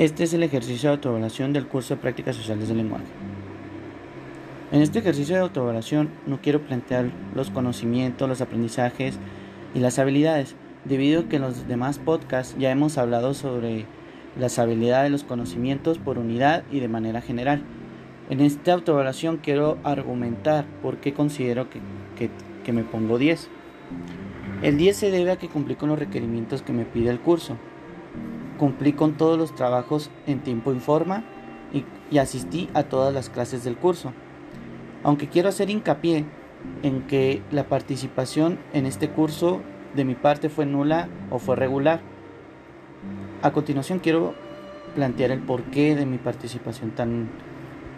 Este es el ejercicio de autoevaluación del curso de prácticas sociales del lenguaje. En este ejercicio de autoevaluación no quiero plantear los conocimientos, los aprendizajes y las habilidades, debido a que en los demás podcasts ya hemos hablado sobre las habilidades, los conocimientos por unidad y de manera general. En esta autoevaluación quiero argumentar por qué considero que, que me pongo 10. El 10 se debe a que cumplí con los requerimientos que me pide el curso Cumplí con todos los trabajos en tiempo y forma y, asistí a todas las clases del curso. Aunque quiero hacer hincapié en que la participación en este curso de mi parte fue nula o fue regular. A continuación quiero plantear el porqué de mi participación tan,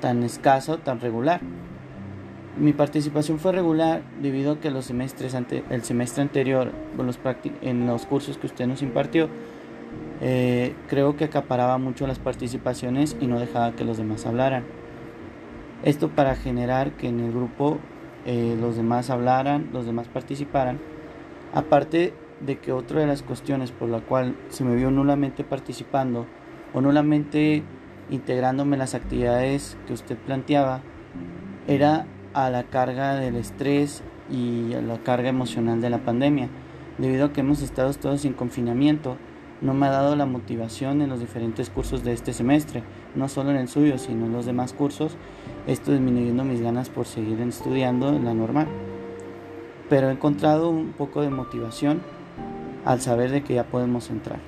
tan escasa, tan regular. Mi participación fue regular debido a que los semestres ante, el semestre anterior en los cursos que usted nos impartió eh, creo que acaparaba mucho las participaciones y no dejaba que los demás hablaran. Esto para generar que en el grupo eh, los demás hablaran, los demás participaran. Aparte de que otra de las cuestiones por la cual se me vio nulamente participando o nulamente integrándome en las actividades que usted planteaba era a la carga del estrés y a la carga emocional de la pandemia, debido a que hemos estado todos en confinamiento no me ha dado la motivación en los diferentes cursos de este semestre, no solo en el suyo, sino en los demás cursos, esto disminuyendo mis ganas por seguir estudiando en la normal. Pero he encontrado un poco de motivación al saber de que ya podemos entrar.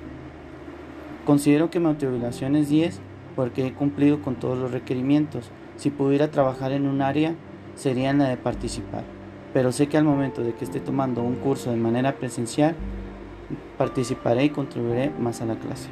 Considero que mi motivación es 10 porque he cumplido con todos los requerimientos. Si pudiera trabajar en un área, sería en la de participar. Pero sé que al momento de que esté tomando un curso de manera presencial, participaré y contribuiré más a la clase.